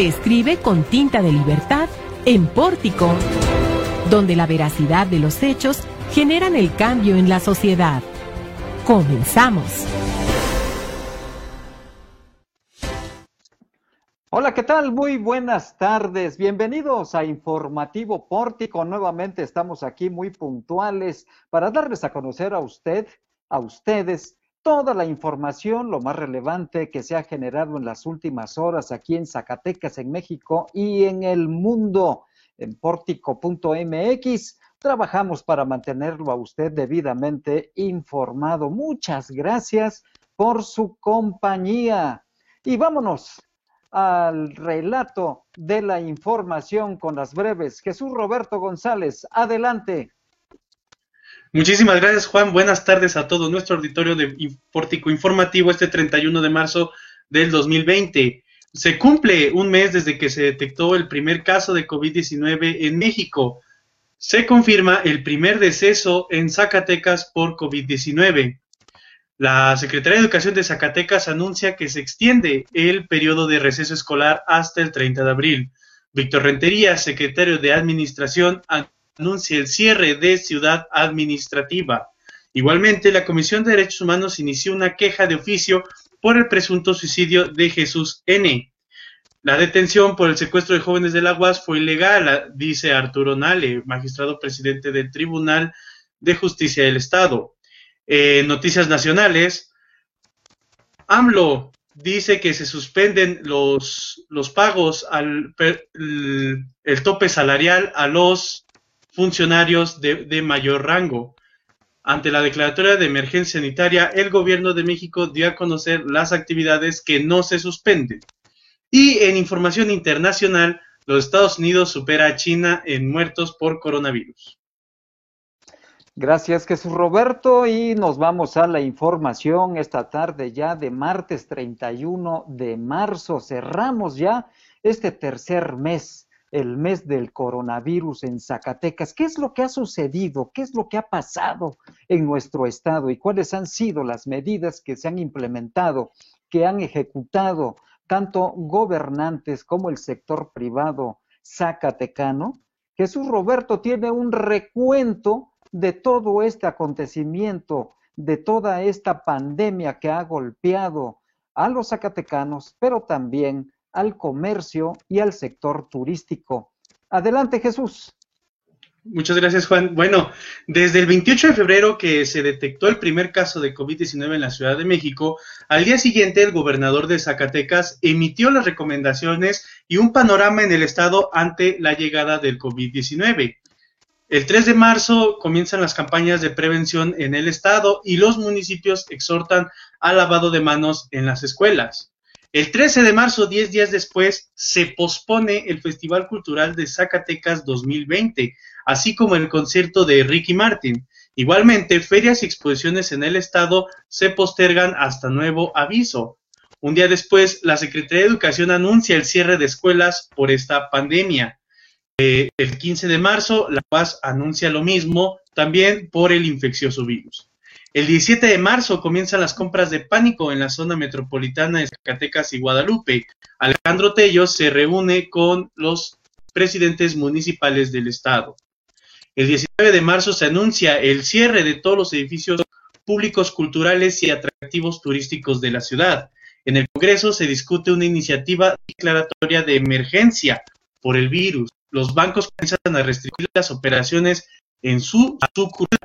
se escribe con tinta de libertad en Pórtico, donde la veracidad de los hechos generan el cambio en la sociedad. Comenzamos. Hola, ¿qué tal? Muy buenas tardes. Bienvenidos a Informativo Pórtico. Nuevamente estamos aquí muy puntuales para darles a conocer a usted, a ustedes, toda la información, lo más relevante que se ha generado en las últimas horas aquí en Zacatecas, en México y en el mundo, en pórtico.mx. Trabajamos para mantenerlo a usted debidamente informado. Muchas gracias por su compañía. Y vámonos al relato de la información con las breves. Jesús Roberto González, adelante. Muchísimas gracias, Juan. Buenas tardes a todo nuestro auditorio de Pórtico Informativo este 31 de marzo del 2020. Se cumple un mes desde que se detectó el primer caso de COVID-19 en México. Se confirma el primer deceso en Zacatecas por COVID-19. La Secretaría de Educación de Zacatecas anuncia que se extiende el periodo de receso escolar hasta el 30 de abril. Víctor Rentería, secretario de Administración, anuncia el cierre de Ciudad Administrativa. Igualmente, la Comisión de Derechos Humanos inició una queja de oficio por el presunto suicidio de Jesús N. La detención por el secuestro de jóvenes de la UAS fue ilegal, dice Arturo Nale, magistrado presidente del Tribunal de Justicia del Estado. noticias nacionales, AMLO dice que se suspenden los, los pagos al el tope salarial a los funcionarios de, mayor rango. Ante la declaratoria de emergencia sanitaria, el gobierno de México dio a conocer las actividades que no se suspenden. Y en información internacional, los Estados Unidos supera a China en muertos por coronavirus. Gracias Jesús Roberto y nos vamos a la información esta tarde ya de martes 31 de marzo. Cerramos ya este tercer mes el mes del coronavirus en Zacatecas. ¿Qué es lo que ha sucedido? ¿Qué es lo que ha pasado en nuestro estado? ¿Y cuáles han sido las medidas que se han implementado, que han ejecutado tanto gobernantes como el sector privado zacatecano? Jesús Roberto tiene un recuento de todo este acontecimiento, de toda esta pandemia que ha golpeado a los zacatecanos, pero también al comercio y al sector turístico. Adelante, Jesús. Muchas gracias, Juan. Bueno, desde el 28 de febrero que se detectó el primer caso de COVID-19 en la Ciudad de México, al día siguiente el gobernador de Zacatecas emitió las recomendaciones y un panorama en el estado ante la llegada del COVID-19. El 3 de marzo comienzan las campañas de prevención en el estado y los municipios exhortan al lavado de manos en las escuelas. El 13 de marzo, 10 días después, se pospone el Festival Cultural de Zacatecas 2020, así como el concierto de Ricky Martin. Igualmente, ferias y exposiciones en el estado se postergan hasta nuevo aviso. Un día después, la Secretaría de Educación anuncia el cierre de escuelas por esta pandemia. Eh, el 15 de marzo, la Paz anuncia lo mismo, también por el infeccioso virus. El 17 de marzo comienzan las compras de pánico en la zona metropolitana de Zacatecas y Guadalupe. Alejandro Tello se reúne con los presidentes municipales del estado. El 19 de marzo se anuncia el cierre de todos los edificios públicos culturales y atractivos turísticos de la ciudad. En el Congreso se discute una iniciativa declaratoria de emergencia por el virus. Los bancos comienzan a restringir las operaciones en su sucursal.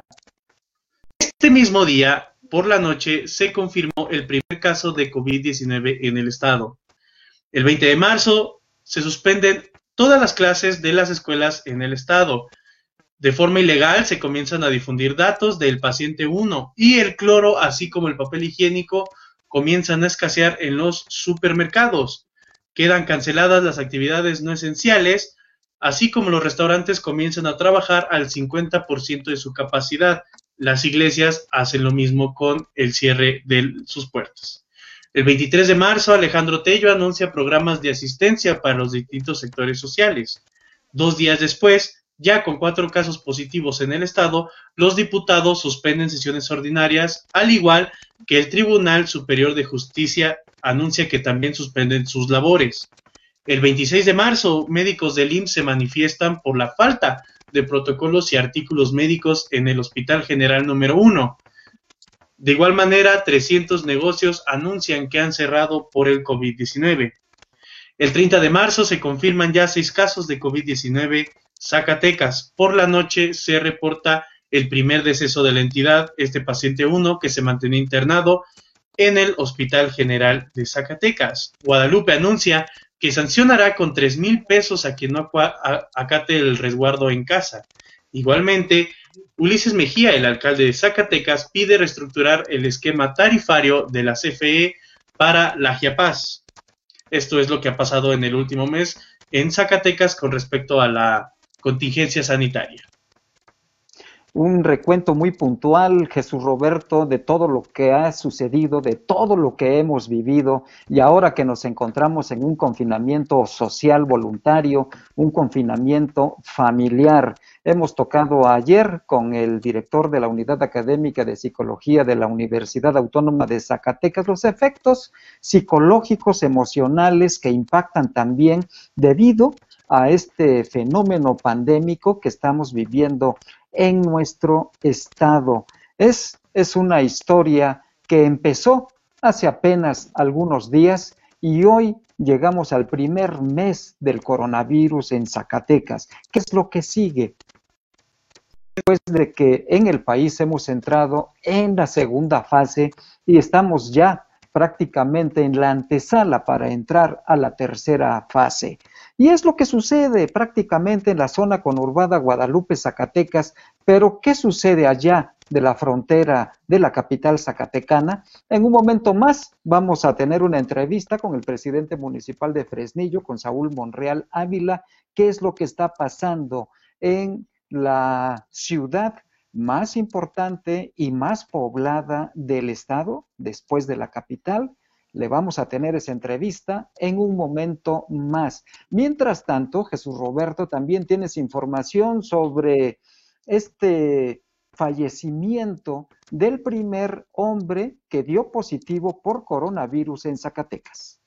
Este mismo día, por la noche, se confirmó el primer caso de COVID-19 en el estado. El 20 de marzo se suspenden todas las clases de las escuelas en el estado. De forma ilegal se comienzan a difundir datos del paciente 1 y el cloro, así como el papel higiénico, comienzan a escasear en los supermercados. Quedan canceladas las actividades no esenciales, así como los restaurantes comienzan a trabajar al 50% de su capacidad las iglesias hacen lo mismo con el cierre de sus puertas. El 23 de marzo, Alejandro Tello anuncia programas de asistencia para los distintos sectores sociales. Dos días después, ya con cuatro casos positivos en el estado, los diputados suspenden sesiones ordinarias, al igual que el Tribunal Superior de Justicia anuncia que también suspenden sus labores. El 26 de marzo, médicos del IMSS se manifiestan por la falta de protocolos y artículos médicos en el Hospital General número 1. De igual manera, 300 negocios anuncian que han cerrado por el COVID-19. El 30 de marzo se confirman ya seis casos de COVID-19 Zacatecas. Por la noche se reporta el primer deceso de la entidad, este paciente 1 que se mantenía internado en el Hospital General de Zacatecas. Guadalupe anuncia que sancionará con tres mil pesos a quien no acate el resguardo en casa. Igualmente, Ulises Mejía, el alcalde de Zacatecas, pide reestructurar el esquema tarifario de la CFE para la Giapaz. Esto es lo que ha pasado en el último mes en Zacatecas con respecto a la contingencia sanitaria un recuento muy puntual, Jesús Roberto, de todo lo que ha sucedido, de todo lo que hemos vivido y ahora que nos encontramos en un confinamiento social voluntario, un confinamiento familiar. Hemos tocado ayer con el director de la Unidad Académica de Psicología de la Universidad Autónoma de Zacatecas los efectos psicológicos, emocionales que impactan también debido a este fenómeno pandémico que estamos viviendo en nuestro estado. Es, es una historia que empezó hace apenas algunos días y hoy llegamos al primer mes del coronavirus en Zacatecas. ¿Qué es lo que sigue? Después de que en el país hemos entrado en la segunda fase y estamos ya prácticamente en la antesala para entrar a la tercera fase. Y es lo que sucede prácticamente en la zona conurbada Guadalupe-Zacatecas, pero ¿qué sucede allá de la frontera de la capital zacatecana? En un momento más vamos a tener una entrevista con el presidente municipal de Fresnillo, con Saúl Monreal Ávila, qué es lo que está pasando en la ciudad más importante y más poblada del estado, después de la capital, le vamos a tener esa entrevista en un momento más. Mientras tanto, Jesús Roberto, también tienes información sobre este fallecimiento del primer hombre que dio positivo por coronavirus en Zacatecas.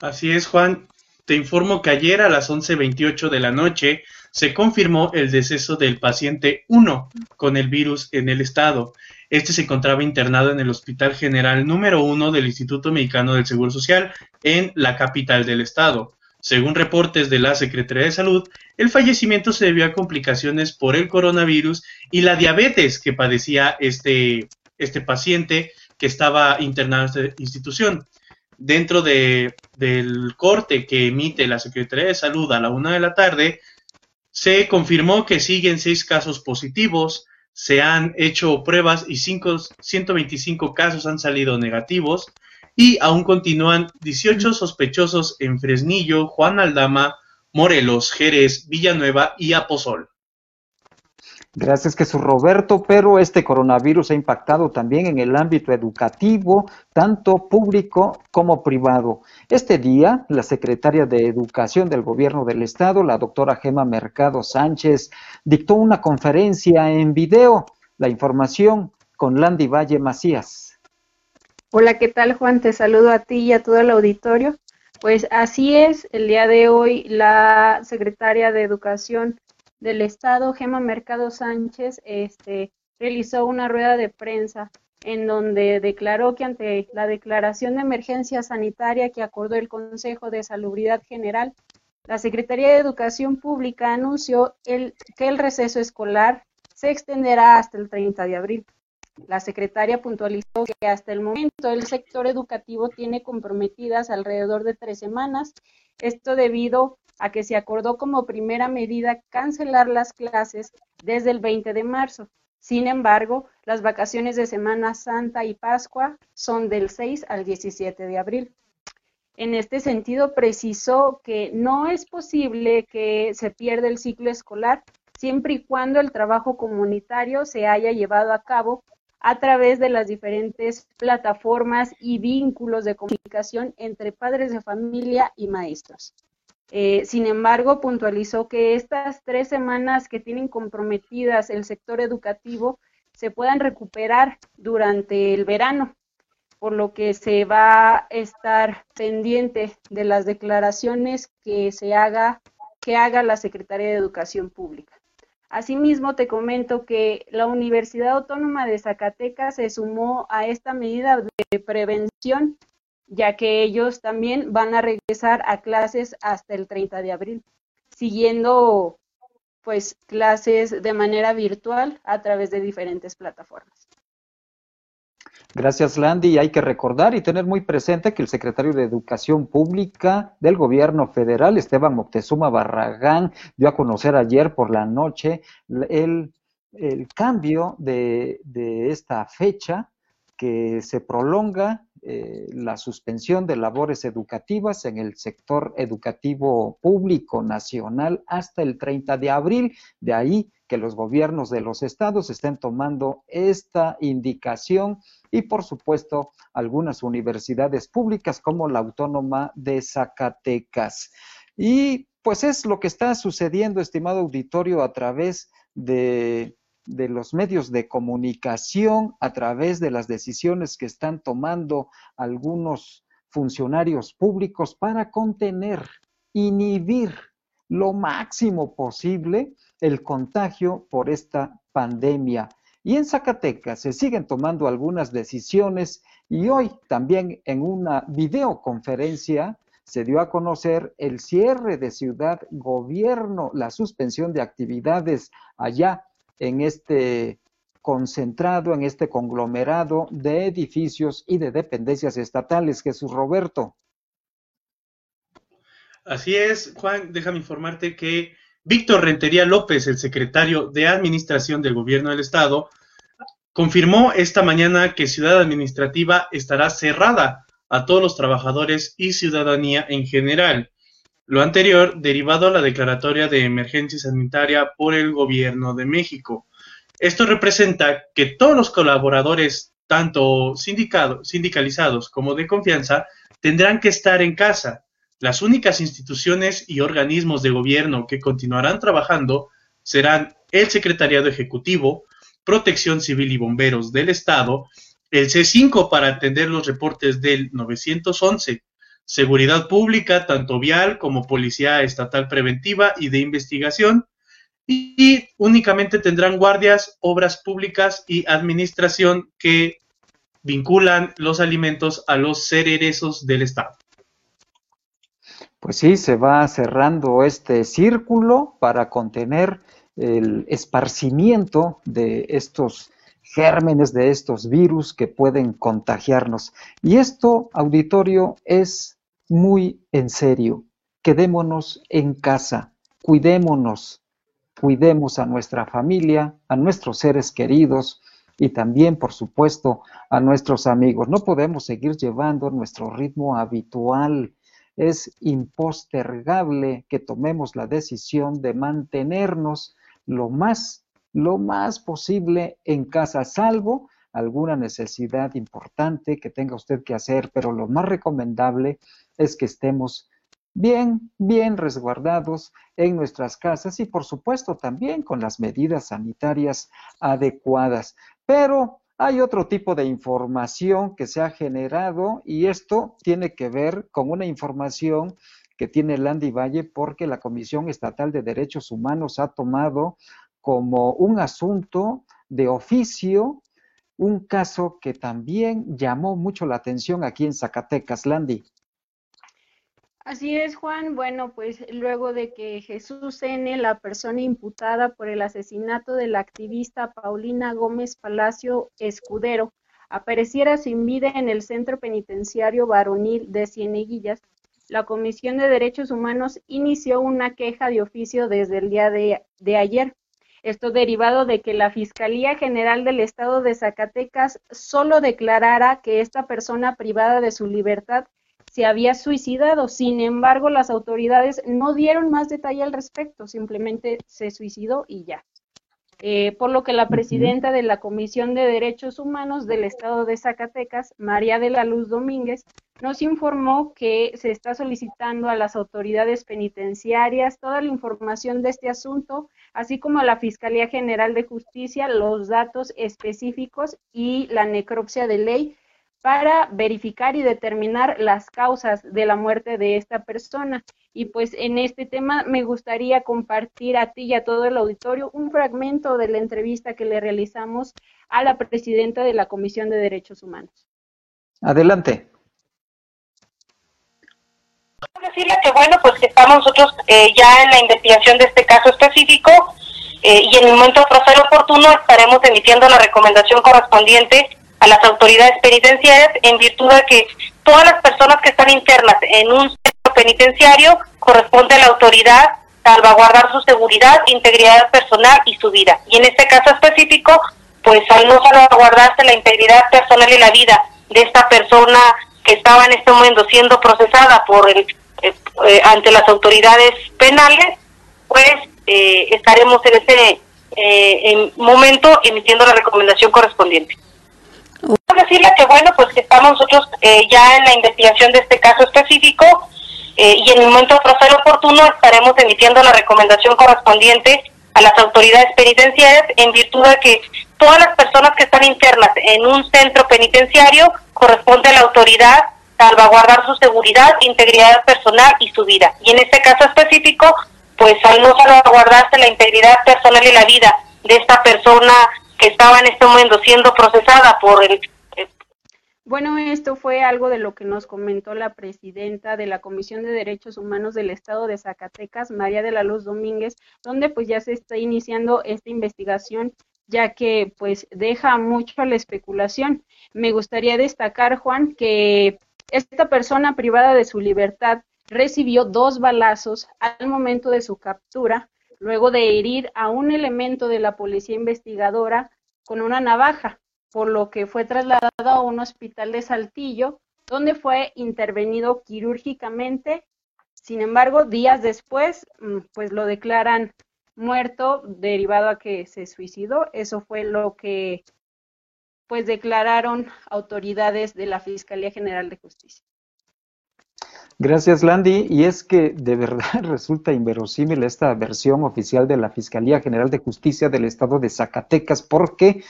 Así es, Juan. Te informo que ayer a las 11.28 de la noche se confirmó el deceso del paciente 1 con el virus en el estado. Este se encontraba internado en el Hospital General número 1 del Instituto Mexicano del Seguro Social en la capital del estado. Según reportes de la Secretaría de Salud, el fallecimiento se debió a complicaciones por el coronavirus y la diabetes que padecía este, este paciente que estaba internado en esta institución. Dentro de, del corte que emite la Secretaría de Salud a la una de la tarde, se confirmó que siguen seis casos positivos, se han hecho pruebas y cinco, 125 casos han salido negativos y aún continúan 18 sospechosos en Fresnillo, Juan Aldama, Morelos, Jerez, Villanueva y Aposol. Gracias Jesús Roberto, pero este coronavirus ha impactado también en el ámbito educativo, tanto público como privado. Este día, la secretaria de Educación del Gobierno del Estado, la doctora Gema Mercado Sánchez, dictó una conferencia en video. La información con Landy Valle Macías. Hola, ¿qué tal Juan? Te saludo a ti y a todo el auditorio. Pues así es, el día de hoy la secretaria de Educación del Estado, Gema Mercado Sánchez, este, realizó una rueda de prensa en donde declaró que ante la declaración de emergencia sanitaria que acordó el Consejo de Salubridad General, la Secretaría de Educación Pública anunció que el receso escolar se extenderá hasta el 30 de abril. La secretaria puntualizó que hasta el momento el sector educativo tiene comprometidas alrededor de tres semanas, esto debido a que se acordó como primera medida cancelar las clases desde el 20 de marzo. Sin embargo, las vacaciones de Semana Santa y Pascua son del 6 al 17 de abril. En este sentido, precisó que no es posible que se pierda el ciclo escolar siempre y cuando el trabajo comunitario se haya llevado a cabo a través de las diferentes plataformas y vínculos de comunicación entre padres de familia y maestros. Eh, sin embargo, puntualizó que estas tres semanas que tienen comprometidas el sector educativo se puedan recuperar durante el verano. por lo que se va a estar pendiente de las declaraciones que se haga que haga la Secretaría de Educación Pública. Asimismo, te comento que la Universidad Autónoma de Zacatecas se sumó a esta medida de prevención, ya que ellos también van a regresar a clases hasta el 30 de abril, siguiendo pues clases de manera virtual a través de diferentes plataformas. Gracias, Landy. Hay que recordar y tener muy presente que el secretario de Educación Pública del Gobierno Federal, Esteban Moctezuma Barragán, dio a conocer ayer por la noche el, cambio de, de, esta fecha que se prolonga eh, la suspensión de labores educativas en el sector educativo público nacional hasta el 30 de abril. De ahí que los gobiernos de los estados estén tomando esta indicación y por supuesto algunas universidades públicas como la Autónoma de Zacatecas. Y pues es lo que está sucediendo, estimado auditorio, a través de, de los medios de comunicación, a través de las decisiones que están tomando algunos funcionarios públicos para contener, inhibir lo máximo posible el contagio por esta pandemia. Y en Zacatecas se siguen tomando algunas decisiones y hoy también en una videoconferencia se dio a conocer el cierre de ciudad gobierno, la suspensión de actividades allá en este concentrado, en este conglomerado de edificios y de dependencias estatales. Jesús Roberto. Así es, Juan, déjame informarte que Víctor Rentería López, el secretario de Administración del Gobierno del Estado, confirmó esta mañana que Ciudad Administrativa estará cerrada a todos los trabajadores y ciudadanía en general. Lo anterior derivado a la declaratoria de emergencia sanitaria por el Gobierno de México. Esto representa que todos los colaboradores, tanto sindicalizados como de confianza, tendrán que estar en casa las únicas instituciones y organismos de gobierno que continuarán trabajando serán el Secretariado Ejecutivo, Protección Civil y Bomberos del Estado, el C5 para atender los reportes del 911, Seguridad Pública, tanto vial como Policía Estatal Preventiva y de Investigación, y únicamente tendrán guardias, obras públicas y administración que vinculan los alimentos a los cererezos del Estado. Pues sí, se va cerrando este círculo para contener el esparcimiento de estos gérmenes, de estos virus que pueden contagiarnos. Y esto, auditorio, es muy en serio. Quedémonos en casa, cuidémonos, cuidemos a nuestra familia, a nuestros seres queridos y también, por supuesto, a nuestros amigos. No podemos seguir llevando nuestro ritmo habitual es impostergable que tomemos la decisión de mantenernos lo más, lo más posible en casa, salvo alguna necesidad importante que tenga usted que hacer, pero lo más recomendable es que estemos bien, bien resguardados en nuestras casas y por supuesto también con las medidas sanitarias adecuadas. Pero hay otro tipo de información que se ha generado y esto tiene que ver con una información que tiene Landy Valle porque la Comisión Estatal de Derechos Humanos ha tomado como un asunto de oficio un caso que también llamó mucho la atención aquí en Zacatecas, Landy. Así es, Juan. Bueno, pues luego de que Jesús N., la persona imputada por el asesinato de la activista Paulina Gómez Palacio Escudero, apareciera sin vida en el centro penitenciario varonil de Cieneguillas, la Comisión de Derechos Humanos inició una queja de oficio desde el día de, de ayer. Esto derivado de que la Fiscalía General del Estado de Zacatecas solo declarara que esta persona privada de su libertad se había suicidado. Sin embargo, las autoridades no dieron más detalle al respecto, simplemente se suicidó y ya. Eh, por lo que la presidenta de la Comisión de Derechos Humanos del Estado de Zacatecas, María de la Luz Domínguez, nos informó que se está solicitando a las autoridades penitenciarias toda la información de este asunto, así como a la Fiscalía General de Justicia los datos específicos y la necropsia de ley para verificar y determinar las causas de la muerte de esta persona. Y pues en este tema me gustaría compartir a ti y a todo el auditorio un fragmento de la entrevista que le realizamos a la presidenta de la Comisión de Derechos Humanos. Adelante. Decirle que bueno, pues que estamos nosotros eh, ya en la investigación de este caso específico eh, y en el momento proceder oportuno estaremos emitiendo la recomendación correspondiente a las autoridades penitenciarias en virtud de que todas las personas que están internas en un centro penitenciario corresponde a la autoridad salvaguardar su seguridad, integridad personal y su vida. Y en este caso específico, pues al no salvaguardarse la integridad personal y la vida de esta persona que estaba en este momento siendo procesada por el, eh, eh, ante las autoridades penales, pues eh, estaremos en ese en momento emitiendo la recomendación correspondiente decirle que bueno, pues que estamos nosotros eh, ya en la investigación de este caso específico eh, y en el momento proceder oportuno estaremos emitiendo la recomendación correspondiente a las autoridades penitenciarias en virtud de que todas las personas que están internas en un centro penitenciario corresponde a la autoridad salvaguardar su seguridad, integridad personal y su vida. Y en este caso específico, pues al no salvaguardarse la integridad personal y la vida de esta persona que estaba en este momento siendo procesada por el bueno, esto fue algo de lo que nos comentó la presidenta de la Comisión de Derechos Humanos del Estado de Zacatecas, María de la Luz Domínguez, donde pues ya se está iniciando esta investigación ya que pues deja mucho a la especulación. Me gustaría destacar, Juan, que esta persona privada de su libertad recibió dos balazos al momento de su captura, luego de herir a un elemento de la policía investigadora con una navaja por lo que fue trasladado a un hospital de Saltillo, donde fue intervenido quirúrgicamente. Sin embargo, días después, mm, pues lo declaran muerto derivado a que se suicidó. Eso fue lo que pues declararon autoridades de la Fiscalía General de Justicia. Gracias, Landy. Y es que de verdad resulta inverosímil esta versión oficial de la Fiscalía General de Justicia del Estado de Zacatecas, porque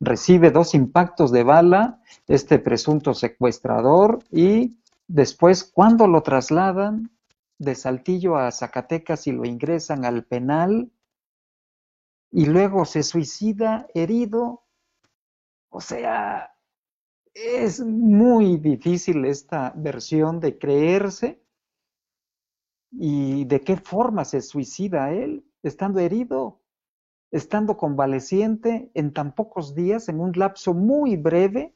recibe dos impactos de bala, este presunto secuestrador, y después, cuando lo trasladan de Saltillo a Zacatecas y lo ingresan al penal, y luego se suicida herido, o sea, es muy difícil esta versión de creerse y de qué forma se suicida él, estando herido estando convaleciente en tan pocos días, en un lapso muy breve.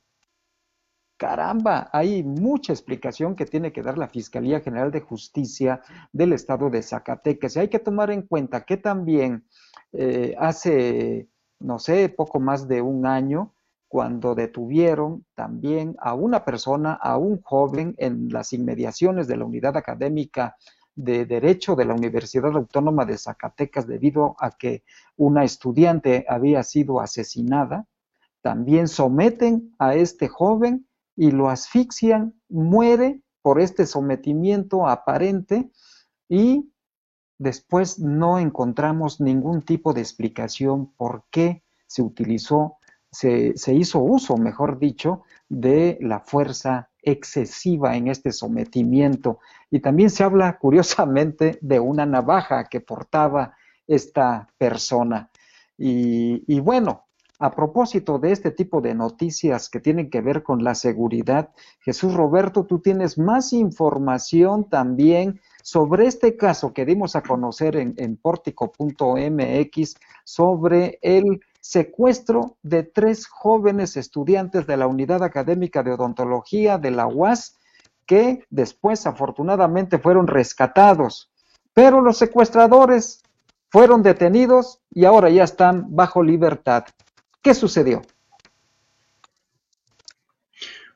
Caramba, hay mucha explicación que tiene que dar la Fiscalía General de Justicia del Estado de Zacatecas. Hay que tomar en cuenta que también eh, hace, no sé, poco más de un año, cuando detuvieron también a una persona, a un joven en las inmediaciones de la unidad académica de Derecho de la Universidad Autónoma de Zacatecas debido a que una estudiante había sido asesinada. También someten a este joven y lo asfixian, muere por este sometimiento aparente y después no encontramos ningún tipo de explicación por qué se utilizó, se, hizo uso, mejor dicho, de la fuerza excesiva en este sometimiento. Y también se habla curiosamente de una navaja que portaba esta persona. Y, bueno, a propósito de este tipo de noticias que tienen que ver con la seguridad, Jesús Roberto, tú tienes más información también sobre este caso que dimos a conocer en, portico.mx sobre el secuestro de tres jóvenes estudiantes de la Unidad Académica de Odontología de la UAS que después afortunadamente fueron rescatados. Pero los secuestradores fueron detenidos y ahora ya están bajo libertad. ¿Qué sucedió?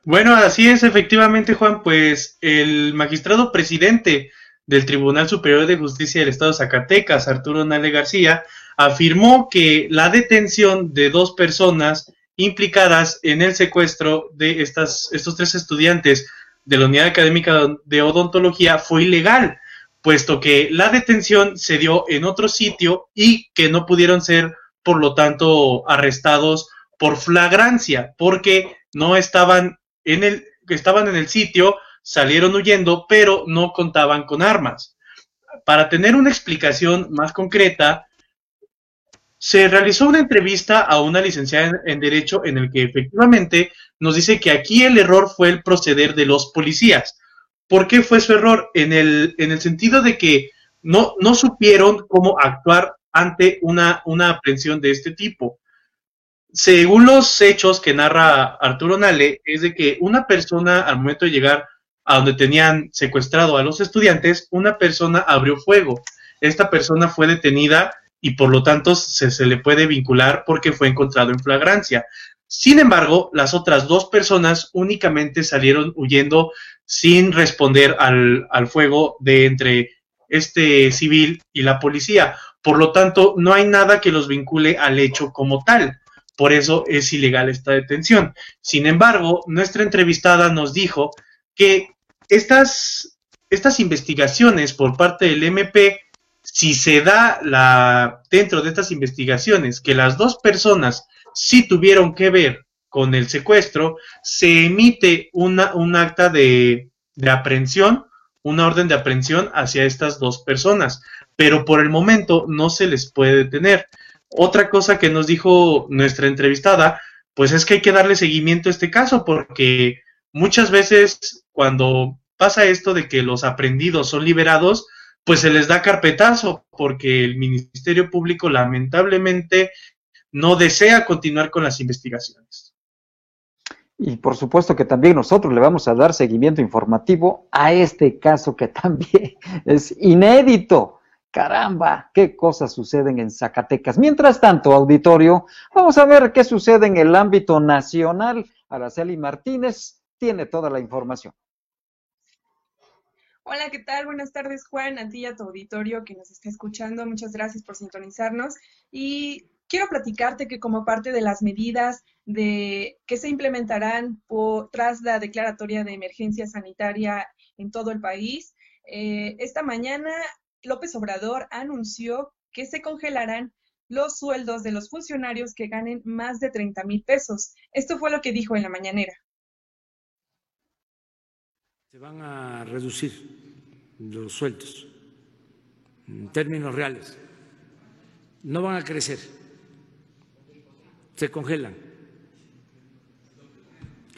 Bueno, así es, efectivamente, Juan, pues el magistrado presidente del Tribunal Superior de Justicia del Estado de Zacatecas, Arturo Nale García, afirmó que la detención de dos personas implicadas en el secuestro de estas, estos tres estudiantes de la Unidad Académica de Odontología fue ilegal, puesto que la detención se dio en otro sitio y que no pudieron ser, por lo tanto, arrestados por flagrancia, porque no estaban en el, estaban en el sitio salieron huyendo, pero no contaban con armas. Para tener una explicación más concreta, se realizó una entrevista a una licenciada en, Derecho en el que efectivamente nos dice que aquí el error fue el proceder de los policías. ¿Por qué fue su error? En el, en el sentido de que no, no supieron cómo actuar ante una, una aprehensión de este tipo. Según los hechos que narra Arturo Nale, es de que una persona al momento de llegar a donde tenían secuestrado a los estudiantes, una persona abrió fuego. Esta persona fue detenida y por lo tanto se, se, le puede vincular porque fue encontrado en flagrancia. Sin embargo, las otras dos personas únicamente salieron huyendo sin responder al, al fuego de entre este civil y la policía. Por lo tanto, no hay nada que los vincule al hecho como tal. Por eso es ilegal esta detención. Sin embargo, nuestra entrevistada nos dijo que estas, estas investigaciones por parte del MP, si se da la, dentro de estas investigaciones que las dos personas sí tuvieron que ver con el secuestro, se emite una, un acta de, de aprehensión, una orden de aprehensión hacia estas dos personas, pero por el momento no se les puede detener. Otra cosa que nos dijo nuestra entrevistada, pues es que hay que darle seguimiento a este caso porque muchas veces cuando pasa esto de que los aprendidos son liberados, pues se les da carpetazo porque el Ministerio Público lamentablemente no desea continuar con las investigaciones. Y por supuesto que también nosotros le vamos a dar seguimiento informativo a este caso que también es inédito. Caramba, qué cosas suceden en Zacatecas. Mientras tanto, auditorio, vamos a ver qué sucede en el ámbito nacional. Araceli Martínez tiene toda la información. Hola, ¿qué tal? Buenas tardes, Juan, a ti y a tu auditorio que nos está escuchando. Muchas gracias por sintonizarnos. Y quiero platicarte que como parte de las medidas de, que se implementarán por, tras la declaratoria de emergencia sanitaria en todo el país, eh, esta mañana López Obrador anunció que se congelarán los sueldos de los funcionarios que ganen más de 30 mil pesos. Esto fue lo que dijo en la mañanera se van a reducir los sueldos en términos reales. No van a crecer, se congelan.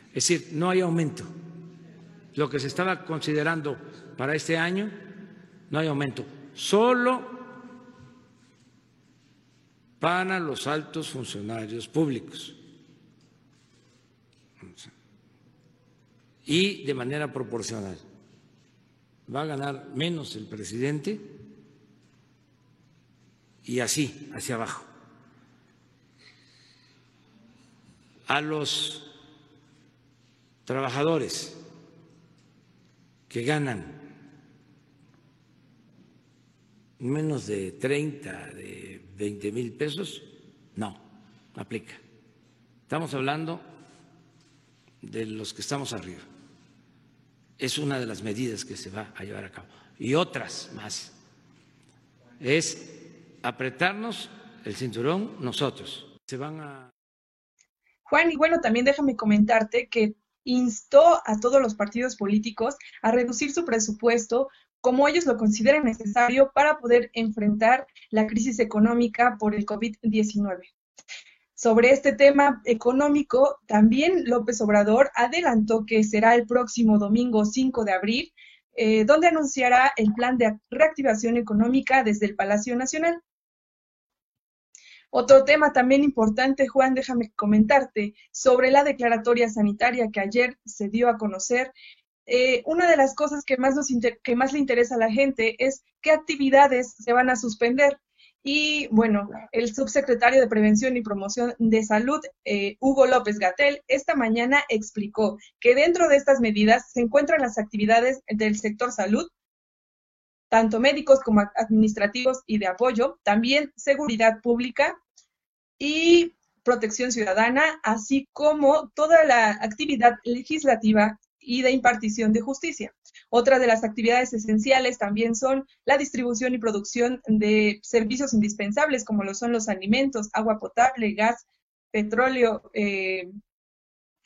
Es decir, no hay aumento. Lo que se estaba considerando para este año, no hay aumento. Solo para los altos funcionarios públicos. Y de manera proporcional. Va a ganar menos el presidente y así, hacia abajo. A los trabajadores que ganan menos de 30, de 20 mil pesos, no, aplica. Estamos hablando de los que estamos arriba es una de las medidas que se va a llevar a cabo. Y otras más. Es apretarnos el cinturón nosotros. Se van a... Juan, y bueno, también déjame comentarte que instó a todos los partidos políticos a reducir su presupuesto como ellos lo consideran necesario para poder enfrentar la crisis económica por el COVID-19. Sobre este tema económico, también López Obrador adelantó que será el próximo domingo 5 de abril, eh, donde anunciará el plan de reactivación económica desde el Palacio Nacional. Otro tema también importante, Juan, déjame comentarte, sobre la declaratoria sanitaria que ayer se dio a conocer. Eh, una de las cosas que más, nos que más le interesa a la gente es qué actividades se van a suspender. Y bueno, el subsecretario de Prevención y Promoción de Salud, eh, Hugo López Gatel, esta mañana explicó que dentro de estas medidas se encuentran las actividades del sector salud, tanto médicos como administrativos y de apoyo, también seguridad pública y protección ciudadana, así como toda la actividad legislativa y de impartición de justicia. Otra de las actividades esenciales también son la distribución y producción de servicios indispensables como lo son los alimentos, agua potable, gas, petróleo, eh,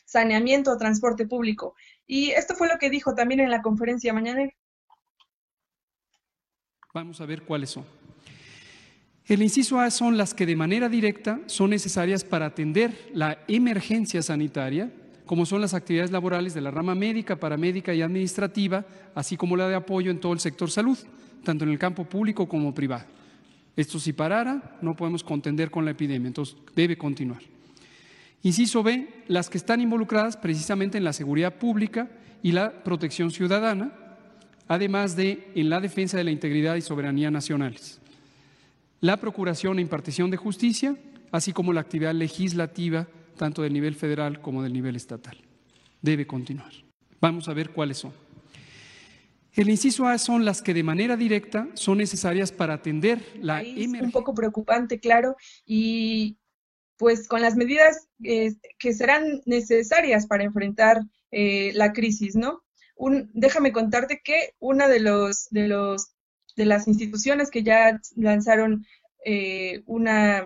saneamiento transporte público. Y esto fue lo que dijo también en la conferencia mañanera. Vamos a ver cuáles son. El inciso A son las que de manera directa son necesarias para atender la emergencia sanitaria, como son las actividades laborales de la rama médica, paramédica y administrativa, así como la de apoyo en todo el sector salud, tanto en el campo público como privado. Esto si parara, no podemos contender con la epidemia, entonces debe continuar. Inciso B, las que están involucradas precisamente en la seguridad pública y la protección ciudadana, además de en la defensa de la integridad y soberanía nacionales. La procuración e impartición de justicia, así como la actividad legislativa, tanto del nivel federal como del nivel estatal. Debe continuar. Vamos a ver cuáles son. El inciso A son las que de manera directa son necesarias para atender la emergencia. Un poco preocupante, claro, y pues con las medidas eh, que serán necesarias para enfrentar eh, la crisis, ¿no? déjame contarte que una de los, de los de las instituciones que ya lanzaron eh, una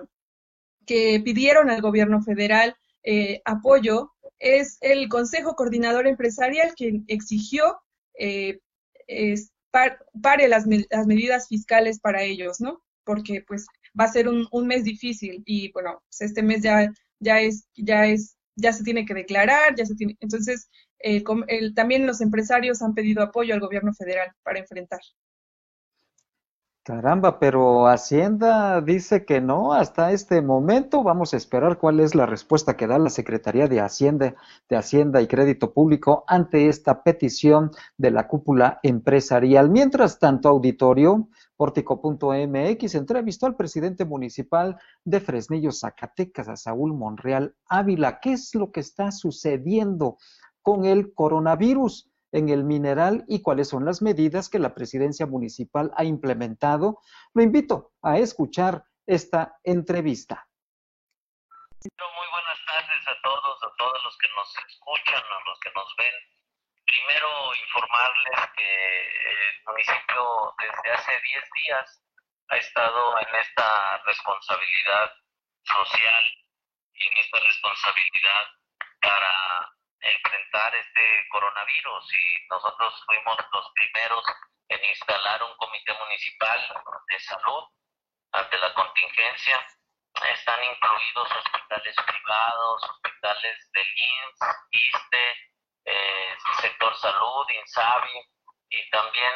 que pidieron al gobierno federal eh, apoyo es el Consejo Coordinador Empresarial que exigió eh, pare las, las, medidas fiscales para ellos, ¿no? Porque pues va a ser un, mes difícil y bueno, pues, este mes ya, ya es, ya es, ya se tiene que declarar, ya se tiene, entonces también los empresarios han pedido apoyo al gobierno federal para enfrentar. Caramba, pero Hacienda dice que no hasta este momento. Vamos a esperar cuál es la respuesta que da la Secretaría de Hacienda, de Hacienda y Crédito Público ante esta petición de la cúpula empresarial. Mientras tanto, auditorio, Pórtico.mx entrevistó al presidente municipal de Fresnillo, Zacatecas, a Saúl Monreal Ávila. ¿Qué es lo que está sucediendo con el coronavirus en el mineral y cuáles son las medidas que la presidencia municipal ha implementado. Lo invito a escuchar esta entrevista. Muy buenas tardes a todos, a todos los que nos escuchan, a los que nos ven. Primero informarles que el municipio desde hace 10 días ha estado en esta responsabilidad social y en esta responsabilidad para enfrentar este coronavirus y nosotros fuimos los primeros en instalar un comité municipal de salud ante la contingencia. Están incluidos hospitales privados, hospitales del INS, ISTE, eh, sector salud, INSABI, y también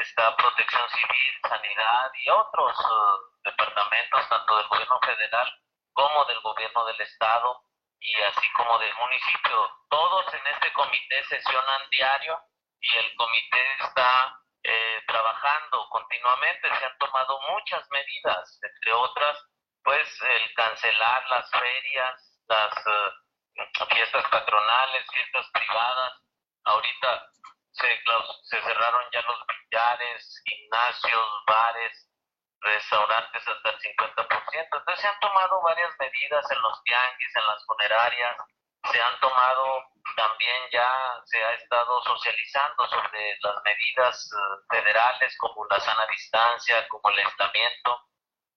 está protección civil, sanidad y otros uh, departamentos, tanto del gobierno federal como del gobierno del estado, y así como del municipio. Todos en este comité sesionan diario y el comité está eh, trabajando continuamente. Se han tomado muchas medidas, entre otras, pues el cancelar las ferias, las eh, fiestas patronales, fiestas privadas. Ahorita se, se cerraron ya los billares, gimnasios, bares, restaurantes hasta el 50%. Entonces se han tomado varias medidas en los tianguis, en las funerarias, se han tomado también ya, se ha estado socializando sobre las medidas eh, federales como la sana distancia, como el aislamiento.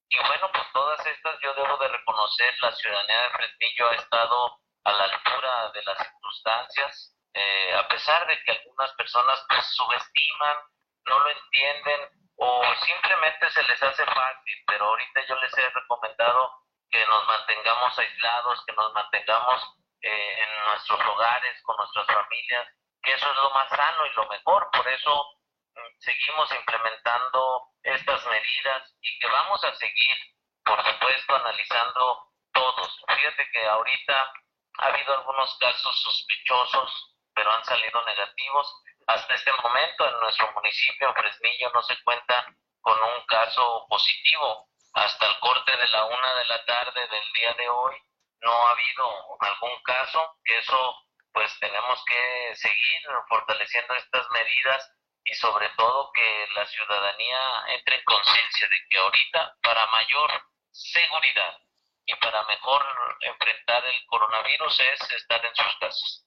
Y bueno, pues todas estas yo debo de reconocer, la ciudadanía de Fresnillo ha estado a la altura de las circunstancias, eh, a pesar de que algunas personas pues subestiman, no lo entienden, o simplemente se les hace fácil, pero ahorita yo les he recomendado que nos mantengamos aislados, que nos mantengamos eh, en nuestros hogares, con nuestras familias, que eso es lo más sano y lo mejor, por eso mm, seguimos implementando estas medidas y que vamos a seguir, por supuesto, analizando todos. Fíjate que ahorita ha habido algunos casos sospechosos, pero han salido negativos hasta este momento en nuestro municipio, Fresnillo, no se cuenta con un caso positivo. Hasta el corte de la una de la tarde del día de hoy no ha habido algún caso. Eso pues tenemos que seguir fortaleciendo estas medidas y sobre todo que la ciudadanía entre en conciencia de que ahorita para mayor seguridad y para mejor enfrentar el coronavirus es estar en sus casas.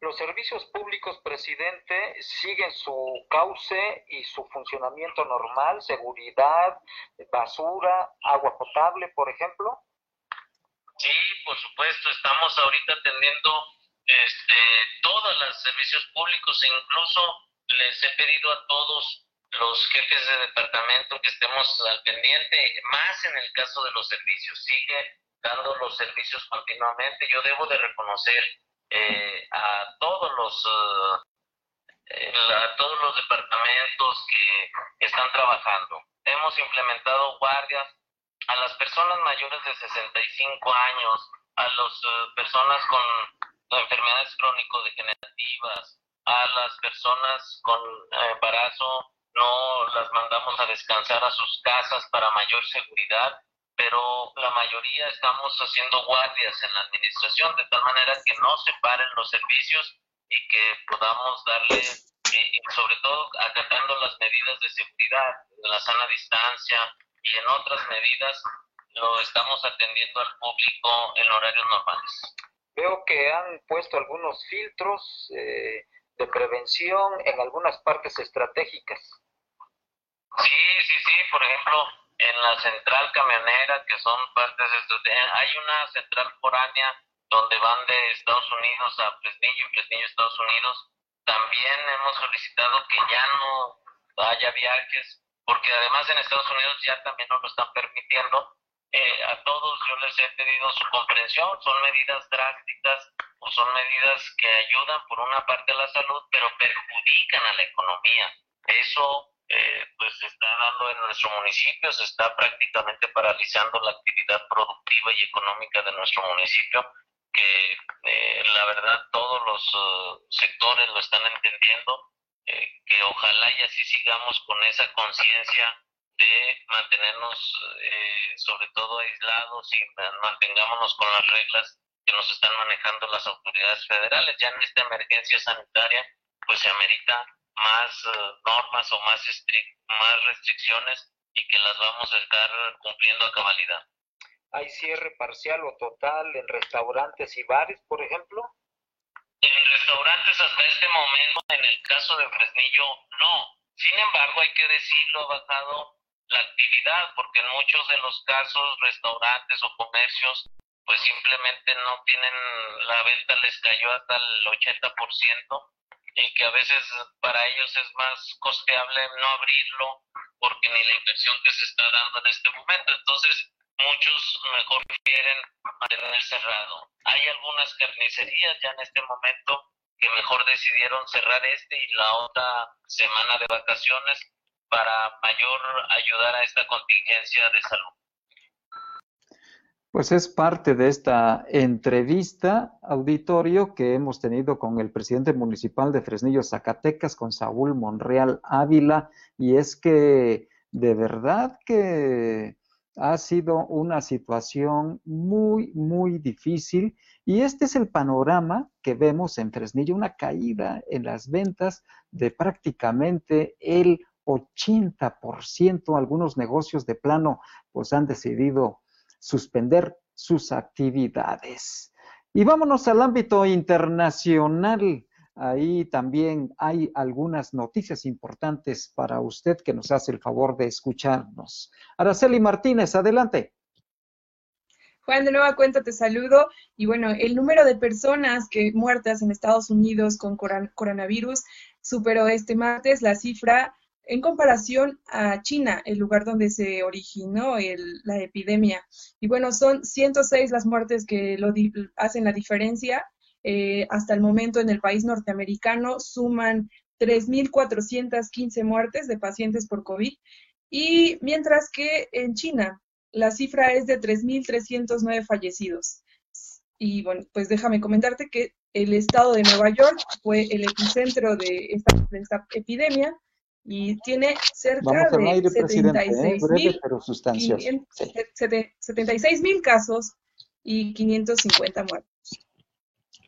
Los servicios públicos, presidente, siguen su cauce y su funcionamiento normal, seguridad, basura, agua potable, por ejemplo. Sí, por supuesto, estamos ahorita atendiendo este, todos los servicios públicos e incluso les he pedido a todos los jefes de departamento que estemos al pendiente, más en el caso de los servicios, sigue dando los servicios continuamente. Yo debo de reconocer eh, a todos los eh, a todos los departamentos que están trabajando. Hemos implementado guardias a las personas mayores de 65 años, a las eh, personas con enfermedades crónico-degenerativas, a las personas con embarazo, no las mandamos a descansar a sus casas para mayor seguridad, pero la mayoría estamos haciendo guardias en la administración de tal manera que no se paren los servicios y que podamos darle, y sobre todo acatando las medidas de seguridad, la sana distancia y en otras medidas, lo estamos atendiendo al público en horarios normales. Veo que han puesto algunos filtros eh, de prevención en algunas partes estratégicas. Sí, sí, sí, por ejemplo, en la central camionera, que son partes estratégicas, hay una central foránea donde van de Estados Unidos a Fresnillo y Fresnillo Estados Unidos. También hemos solicitado que ya no haya viajes, porque además en Estados Unidos ya también nos lo están permitiendo. Eh, a todos yo les he pedido su comprensión, son medidas drásticas o son medidas que ayudan por una parte a la salud, pero perjudican a la economía. Eso eh, pues se está dando en nuestro municipio, se está prácticamente paralizando la actividad productiva y económica de nuestro municipio, que eh, la verdad todos los uh, sectores lo están entendiendo, eh, que ojalá y así sigamos con esa conciencia de mantenernos sobre todo aislados y mantengámonos con las reglas que nos están manejando las autoridades federales. Ya en esta emergencia sanitaria, pues se amerita más eh, normas o más, más restricciones y que las vamos a estar cumpliendo a cabalidad. ¿Hay cierre parcial o total en restaurantes y bares, por ejemplo? En restaurantes hasta este momento, en el caso de Fresnillo, no. Sin embargo, hay que decirlo, ha bajado la actividad porque en muchos de los casos restaurantes o comercios pues simplemente no tienen la venta les cayó hasta el 80% y que a veces para ellos es más costeable no abrirlo porque ni la inversión que se está dando en este momento. Entonces, muchos mejor prefieren mantener cerrado. Hay algunas carnicerías ya en este momento que mejor decidieron cerrar este y la otra semana de vacaciones para mayor ayudar a esta contingencia de salud. Pues es parte de esta entrevista auditorio que hemos tenido con el presidente municipal de Fresnillo, Zacatecas, con Saúl Monreal Ávila, y es que de verdad que ha sido una situación muy, muy difícil y este es el panorama que vemos en Fresnillo, una caída en las ventas de prácticamente el 80%. Algunos negocios de plano pues han decidido suspender sus actividades. Y vámonos al ámbito internacional. Ahí también hay algunas noticias importantes para usted que nos hace el favor de escucharnos. Araceli Martínez, adelante. Juan, de nueva cuenta te saludo. Y bueno, el número de personas que muertas en Estados Unidos con coronavirus superó este martes la cifra en comparación a China, el lugar donde se originó la epidemia. Y bueno, son 106 las muertes que lo hacen la diferencia. Eh, hasta el momento en el país norteamericano suman 3.415 muertes de pacientes por COVID. Y mientras que en China la cifra es de 3.309 fallecidos. Y bueno, pues déjame comentarte que el estado de Nueva York fue el epicentro de esta, de esta epidemia y tiene cerca de 76 ¿eh? mil casos y 550 muertos.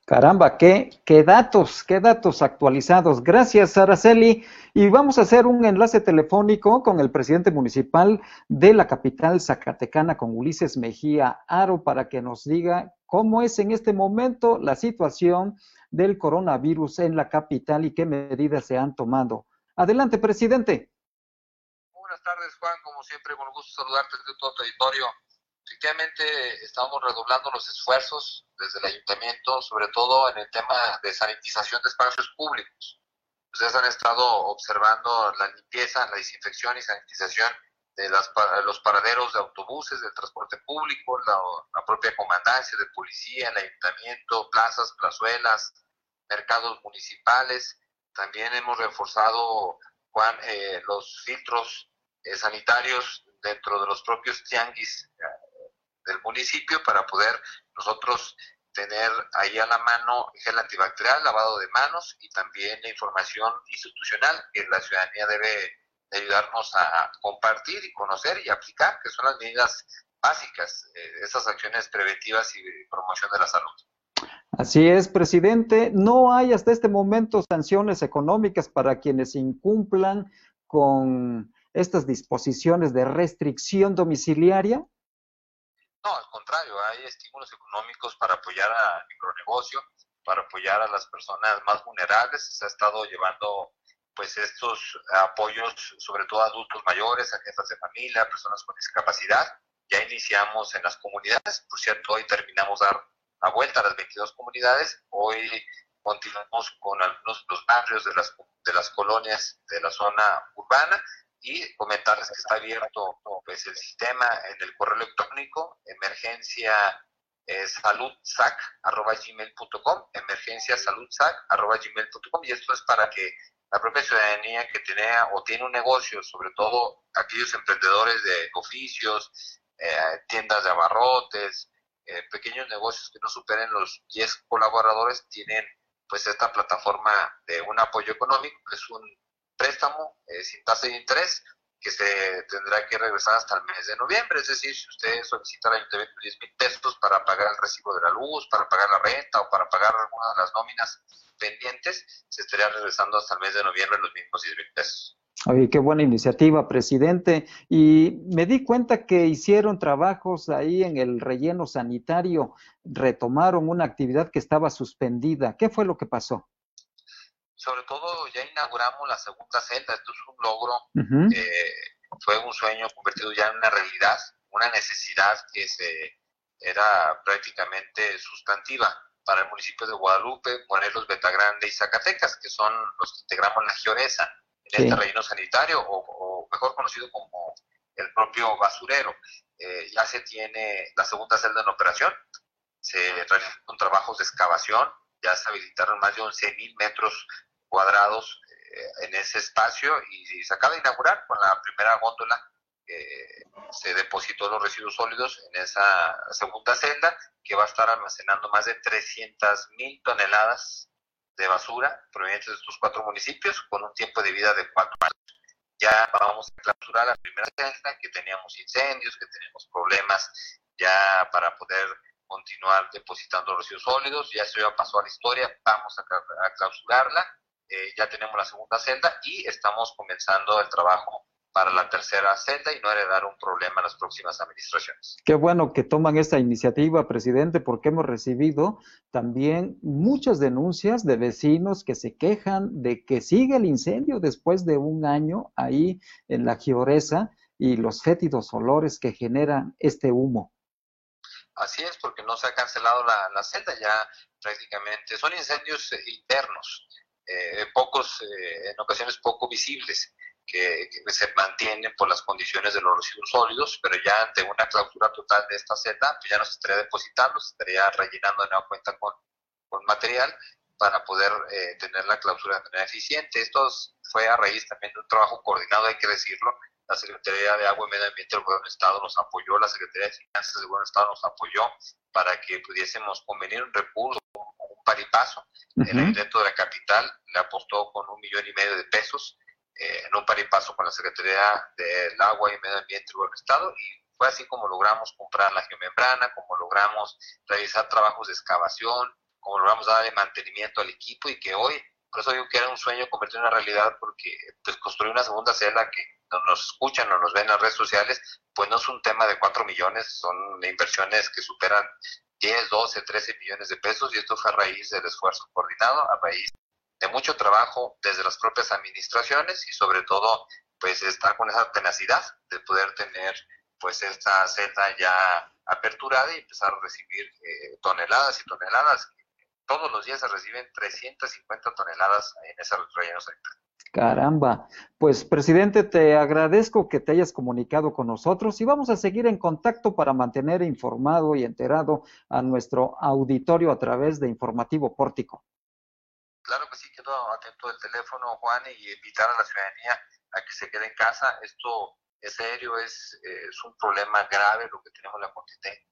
Caramba, qué, qué datos, qué datos actualizados. Gracias, Araceli. Y vamos a hacer un enlace telefónico con el presidente municipal de la capital zacatecana, con Ulises Mejía Aro, para que nos diga cómo es en este momento la situación del coronavirus en la capital y qué medidas se han tomado. Adelante, presidente. Buenas tardes, Juan. Como siempre, con gusto saludarte de todo tu auditorio. efectivamente estamos redoblando los esfuerzos desde el ayuntamiento, sobre todo en el tema de sanitización de espacios públicos. Ustedes han estado observando la limpieza, la desinfección y sanitización de las, los paraderos de autobuses, del transporte público, la, propia comandancia de policía, el ayuntamiento, plazas, plazuelas, mercados municipales. También hemos reforzado, eh, los filtros eh, sanitarios dentro de los propios tianguis eh, del municipio para poder nosotros tener ahí a la mano gel antibacterial, lavado de manos y también la información institucional que la ciudadanía debe ayudarnos a compartir y conocer y aplicar, que son las medidas básicas, eh, esas acciones preventivas y promoción de la salud. Así es, presidente. No hay hasta este momento sanciones económicas para quienes incumplan con estas disposiciones de restricción domiciliaria? No, al contrario, hay estímulos económicos para apoyar al micronegocio, para apoyar a las personas más vulnerables. Se ha estado llevando pues estos apoyos, sobre todo a adultos mayores, a jefas de familia, personas con discapacidad. Ya iniciamos en las comunidades, por cierto, hoy terminamos dar la vuelta a las 22 comunidades. Hoy continuamos con algunos de los barrios de las, de las colonias de la zona urbana y comentarles que está abierto pues, el sistema en el correo electrónico emergencia eh, gmail.com emergencia gmail.com y esto es para que la propia ciudadanía que tiene o tiene un negocio, sobre todo aquellos emprendedores de oficios, eh, tiendas de abarrotes, eh, pequeños negocios que no superen los 10 colaboradores, tienen pues esta plataforma de un apoyo económico, que es un préstamo eh, sin tasa de interés que se tendrá que regresar hasta el mes de noviembre. Es decir, si usted solicita al ayuntamiento 10 mil pesos para pagar el recibo de la luz, para pagar la renta o para pagar alguna de las nóminas pendientes, se estaría regresando hasta el mes de noviembre los mismos 10 mil pesos. Oye, qué buena iniciativa, presidente. Y me di cuenta que hicieron trabajos ahí en el relleno sanitario, retomaron una actividad que estaba suspendida. ¿Qué fue lo que pasó? sobre todo ya inauguramos la segunda celda, esto es un logro, eh, fue un sueño convertido ya en una realidad, una necesidad que se era prácticamente sustantiva para el municipio de Guadalupe, Morelos, Betagrande y Zacatecas, que son los que integramos la Gioresa en el terreno sanitario, o, mejor conocido como el propio basurero. Eh, ya se tiene la segunda celda en operación, se realizaron trabajos de excavación, ya se habilitaron más de 11.000 metros cuadrados eh, en ese espacio y, se acaba de inaugurar con la primera góndola que se depositó los residuos sólidos en esa segunda celda que va a estar almacenando más de 300 mil toneladas de basura provenientes de estos cuatro municipios con un tiempo de vida de cuatro años. Ya vamos a clausurar la primera celda, que teníamos incendios, que teníamos problemas ya para poder continuar depositando residuos sólidos, ya eso ya pasó a la historia, vamos a, clausurarla eh, ya tenemos la segunda celda y estamos comenzando el trabajo para la tercera celda y no heredar un problema en las próximas administraciones. Qué bueno que toman esta iniciativa, presidente, porque hemos recibido también muchas denuncias de vecinos que se quejan de que sigue el incendio después de un año ahí en la Gioresa y los fétidos olores que generan este humo. Así es, porque no se ha cancelado la, la celda, ya prácticamente son incendios internos eh, pocos, eh, en ocasiones poco visibles, que, se mantienen por las condiciones de los residuos sólidos, pero ya ante una clausura total de esta celda, pues ya no se estaría depositando, se estaría rellenando de nueva cuenta con, con material para poder eh, tener la clausura de manera eficiente. Esto fue a raíz también de un trabajo coordinado, hay que decirlo. La Secretaría de Agua y Medio Ambiente del Gobierno del Estado nos apoyó, la Secretaría de Finanzas del Gobierno del Estado nos apoyó para que pudiésemos convenir un recurso paripaso. El Ayuntamiento de la capital le apostó con un millón y medio de pesos eh, en un paripaso con la Secretaría del Agua y Medio Ambiente del Estado y fue así como logramos comprar la geomembrana, como logramos realizar trabajos de excavación, como logramos darle mantenimiento al equipo y que hoy, por eso digo que era un sueño convertir en una realidad porque pues construir una segunda celda que no nos escuchan o nos ven en las redes sociales, pues no es un tema de cuatro millones, son inversiones que superan 10, 12, 13 millones de pesos y esto fue a raíz del esfuerzo coordinado, a raíz de mucho trabajo desde las propias administraciones y sobre todo pues estar con esa tenacidad de poder tener pues esta celda ya aperturada y empezar a recibir eh, toneladas y toneladas. Todos los días se reciben 350 toneladas en ese relleno. Caramba, pues presidente, te agradezco que te hayas comunicado con nosotros y vamos a seguir en contacto para mantener informado y enterado a nuestro auditorio a través de Informativo Pórtico. Claro que sí, quedo atento del teléfono, Juan, y invitar a la ciudadanía a que se quede en casa. Esto es serio, es, es un problema grave lo que tenemos la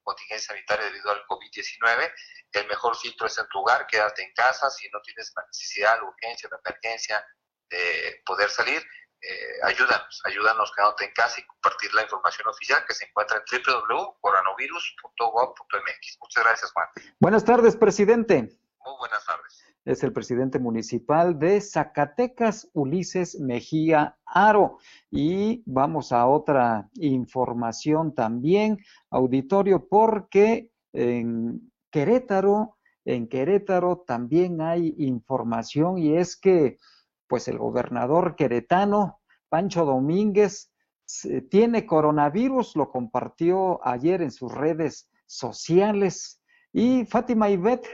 contingencia sanitaria debido al COVID-19. El mejor filtro es en tu hogar, quédate en casa. Si no tienes la necesidad, la urgencia, la emergencia de poder salir, eh, ayúdanos, ayúdanos quedándote en casa y compartir la información oficial que se encuentra en www.coronavirus.gov.mx. Muchas gracias, Juan. Buenas tardes, presidente. Muy buenas tardes es el presidente municipal de Zacatecas, Ulises Mejía Aro. Y vamos a otra información también, auditorio, porque en Querétaro, en Querétaro también hay información y es que pues el gobernador queretano, Pancho Domínguez, tiene coronavirus, lo compartió ayer en sus redes sociales. Y Fátima Ibet,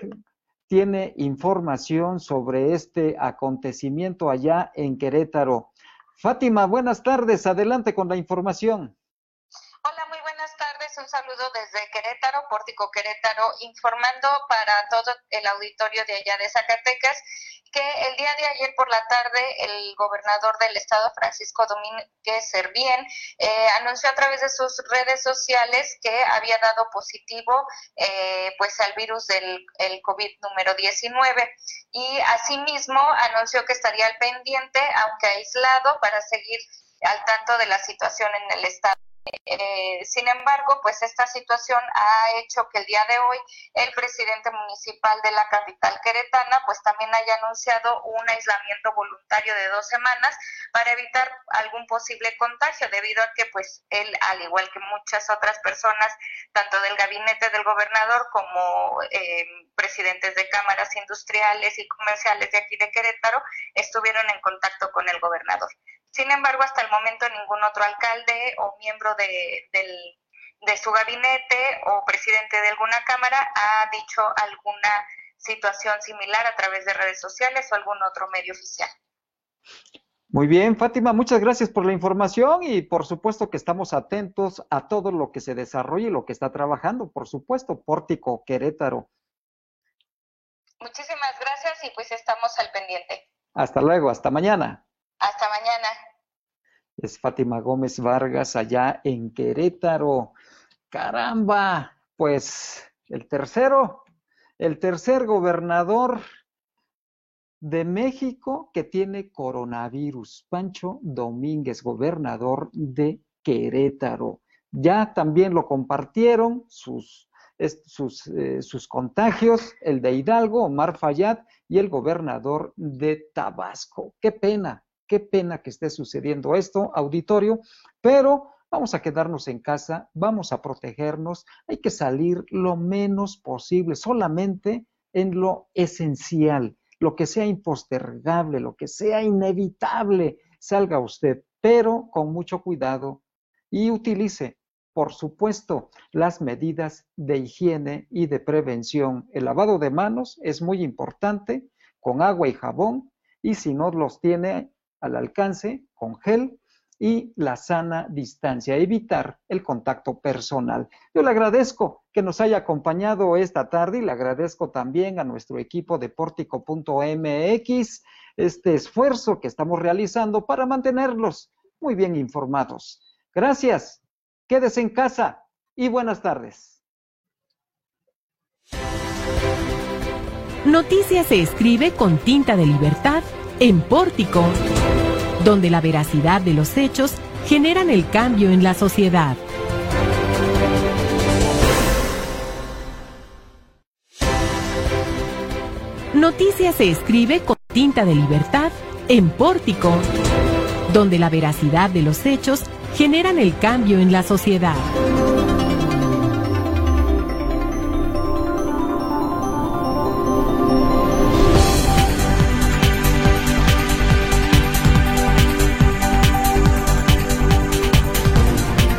tiene información sobre este acontecimiento allá en Querétaro. Fátima, buenas tardes, adelante con la información. Hola, muy buenas tardes, un saludo desde Querétaro, Pórtico Querétaro, informando para todo el auditorio de allá de Zacatecas que el día de ayer por la tarde el gobernador del estado, Francisco Domínguez Servién, eh, anunció a través de sus redes sociales que había dado positivo eh, pues al virus del el COVID número 19 y asimismo anunció que estaría al pendiente, aunque aislado, para seguir al tanto de la situación en el estado. Eh, sin embargo, pues esta situación ha hecho que el día de hoy el presidente municipal de la capital queretana pues también haya anunciado un aislamiento voluntario de dos semanas para evitar algún posible contagio debido a que pues él, al igual que muchas otras personas, tanto del gabinete del gobernador como eh, presidentes de cámaras industriales y comerciales de aquí de Querétaro, estuvieron en contacto con el gobernador. Sin embargo, hasta el momento ningún otro alcalde o miembro de, de su gabinete o presidente de alguna cámara ha dicho alguna situación similar a través de redes sociales o algún otro medio oficial. Muy bien, Fátima, muchas gracias por la información y por supuesto que estamos atentos a todo lo que se desarrolle y lo que está trabajando, por supuesto, Pórtico, Querétaro. Muchísimas gracias y pues estamos al pendiente. Hasta luego, hasta mañana. Hasta mañana. Es Fátima Gómez Vargas allá en Querétaro. Caramba, pues el tercero, el tercer gobernador de México que tiene coronavirus, Pancho Domínguez, gobernador de Querétaro. Ya también lo compartieron sus, sus, eh, sus contagios, el de Hidalgo, Omar Fayad, y el gobernador de Tabasco. Qué pena, Qué pena que esté sucediendo esto, auditorio, pero vamos a quedarnos en casa, vamos a protegernos, hay que salir lo menos posible, solamente en lo esencial, lo que sea impostergable, lo que sea inevitable, salga usted, pero con mucho cuidado y utilice, por supuesto, las medidas de higiene y de prevención. El lavado de manos es muy importante con agua y jabón y si no los tiene, al alcance con gel y la sana distancia, evitar el contacto personal. Yo le agradezco que nos haya acompañado esta tarde y le agradezco también a nuestro equipo de Pórtico.mx este esfuerzo que estamos realizando para mantenerlos muy bien informados. Gracias, quédese en casa y buenas tardes. Noticias se escribe con tinta de libertad en Pórtico, donde la veracidad de los hechos generan el cambio en la sociedad. Noticias se escribe con tinta de libertad en Pórtico, donde la veracidad de los hechos generan el cambio en la sociedad.